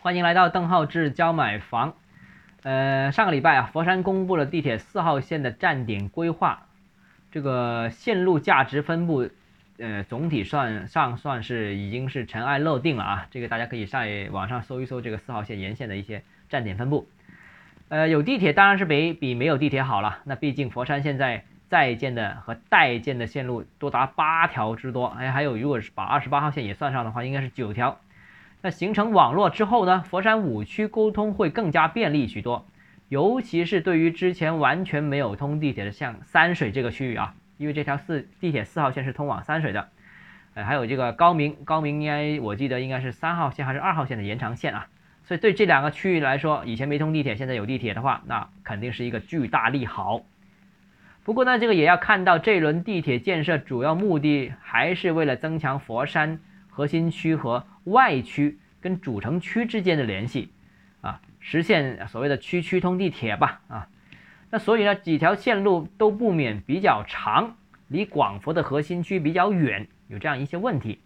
欢迎来到邓浩志教买房。呃，上个礼拜啊，佛山公布了地铁四号线的站点规划，这个线路价值分布，呃，总体算上算是已经是尘埃落定了啊。这个大家可以上网上搜一搜这个四号线沿线的一些站点分布。呃，有地铁当然是比比没有地铁好了。那毕竟佛山现在在建的和待建的线路多达八条之多，哎，还有如果是把二十八号线也算上的话，应该是九条。那形成网络之后呢，佛山五区沟通会更加便利许多，尤其是对于之前完全没有通地铁的像三水这个区域啊，因为这条四地铁四号线是通往三水的，呃，还有这个高明，高明应该我记得应该是三号线还是二号线的延长线啊，所以对这两个区域来说，以前没通地铁，现在有地铁的话，那肯定是一个巨大利好。不过呢，这个也要看到这轮地铁建设主要目的还是为了增强佛山核心区和。外区跟主城区之间的联系，啊，实现所谓的区区通地铁吧，啊，那所以呢，几条线路都不免比较长，离广佛的核心区比较远，有这样一些问题。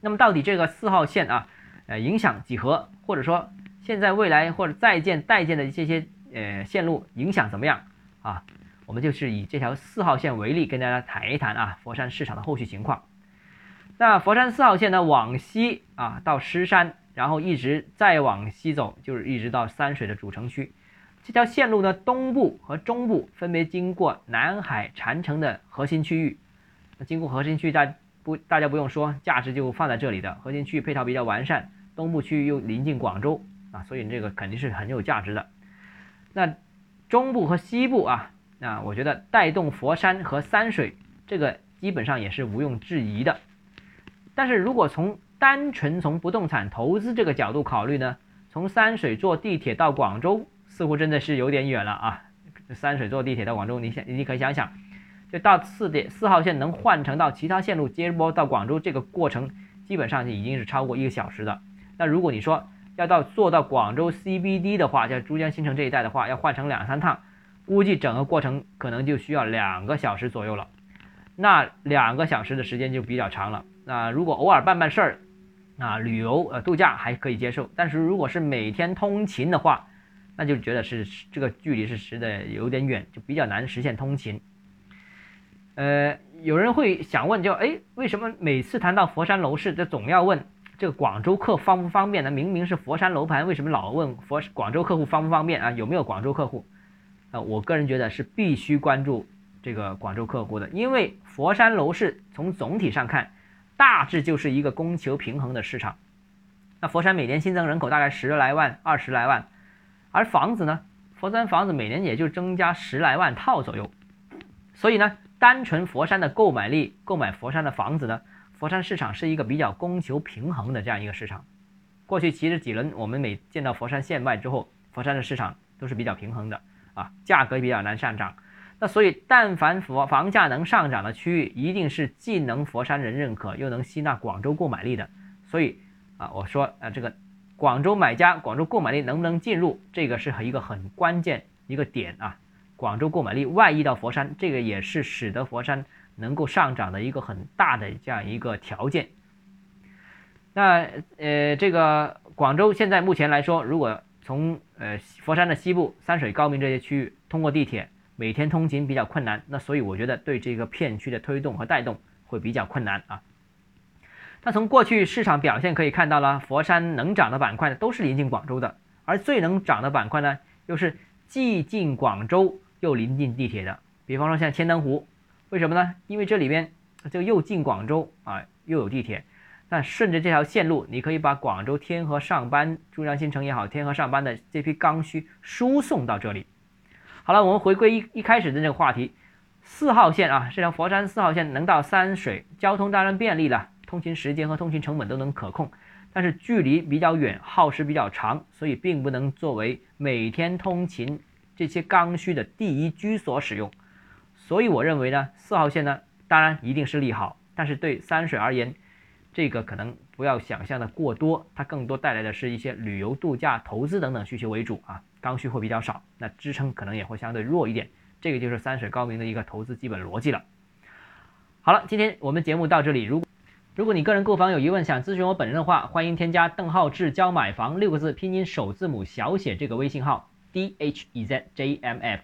那么到底这个四号线啊，呃，影响几何，或者说现在未来或者在建待建的这些呃线路影响怎么样啊？我们就是以这条四号线为例，跟大家谈一谈啊，佛山市场的后续情况。那佛山四号线呢，往西啊到狮山，然后一直再往西走，就是一直到三水的主城区。这条线路呢，东部和中部分别经过南海禅城的核心区域。那经过核心区，大不大家不用说，价值就放在这里的。核心区域配套比较完善，东部区域又临近广州啊，所以这个肯定是很有价值的。那中部和西部啊，那我觉得带动佛山和三水，这个基本上也是毋庸置疑的。但是如果从单纯从不动产投资这个角度考虑呢，从三水坐地铁到广州似乎真的是有点远了啊！三水坐地铁到广州，你想你可以想想，就到四点四号线能换乘到其他线路接驳到广州，这个过程基本上已经是超过一个小时的。那如果你说要到坐到广州 CBD 的话，在珠江新城这一带的话，要换成两三趟，估计整个过程可能就需要两个小时左右了。那两个小时的时间就比较长了。那如果偶尔办办事儿，啊，旅游呃度假还可以接受，但是如果是每天通勤的话，那就觉得是这个距离是实的有点远，就比较难实现通勤。呃，有人会想问，就哎，为什么每次谈到佛山楼市，这总要问这个广州客方不方便呢？明明是佛山楼盘，为什么老问佛广州客户方不方便啊？有没有广州客户？啊，我个人觉得是必须关注这个广州客户的，因为佛山楼市从总体上看。大致就是一个供求平衡的市场。那佛山每年新增人口大概十来万、二十来万，而房子呢，佛山房子每年也就增加十来万套左右。所以呢，单纯佛山的购买力，购买佛山的房子呢，佛山市场是一个比较供求平衡的这样一个市场。过去其实几轮我们每见到佛山限卖之后，佛山的市场都是比较平衡的啊，价格比较难上涨。那所以，但凡佛房价能上涨的区域，一定是既能佛山人认可，又能吸纳广州购买力的。所以啊，我说啊，这个广州买家、广州购买力能不能进入，这个是一个很关键一个点啊。广州购买力外溢到佛山，这个也是使得佛山能够上涨的一个很大的这样一个条件。那呃，这个广州现在目前来说，如果从呃佛山的西部三水、高明这些区域通过地铁。每天通勤比较困难，那所以我觉得对这个片区的推动和带动会比较困难啊。那从过去市场表现可以看到了，佛山能涨的板块呢都是临近广州的，而最能涨的板块呢又是既近广州又临近地铁的。比方说像千灯湖，为什么呢？因为这里边就又近广州啊，又有地铁，那顺着这条线路，你可以把广州天河上班、珠江新城也好，天河上班的这批刚需输送到这里。好了，我们回归一一开始的这个话题，四号线啊，这条佛山四号线能到三水，交通当然便利了，通勤时间和通勤成本都能可控，但是距离比较远，耗时比较长，所以并不能作为每天通勤这些刚需的第一居所使用。所以我认为呢，四号线呢，当然一定是利好，但是对三水而言，这个可能不要想象的过多，它更多带来的是一些旅游度假、投资等等需求为主啊。刚需会比较少，那支撑可能也会相对弱一点，这个就是三水高明的一个投资基本逻辑了。好了，今天我们节目到这里，如如果你个人购房有疑问，想咨询我本人的话，欢迎添加邓浩志教买房六个字拼音首字母小写这个微信号 d h e z j m f。